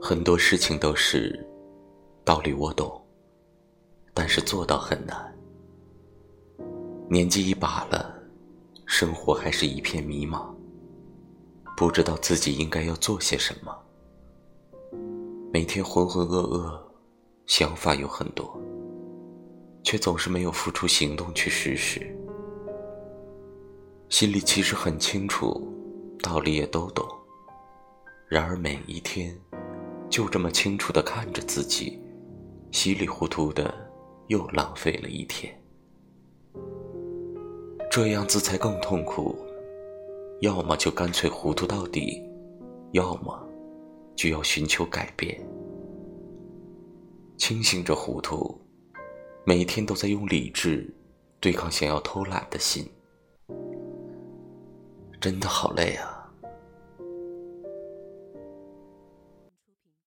很多事情都是道理我懂，但是做到很难。年纪一把了，生活还是一片迷茫，不知道自己应该要做些什么。每天浑浑噩噩，想法有很多，却总是没有付出行动去实施。心里其实很清楚，道理也都懂，然而每一天。就这么清楚的看着自己，稀里糊涂的又浪费了一天，这样子才更痛苦。要么就干脆糊涂到底，要么就要寻求改变。清醒着糊涂，每天都在用理智对抗想要偷懒的心，真的好累啊。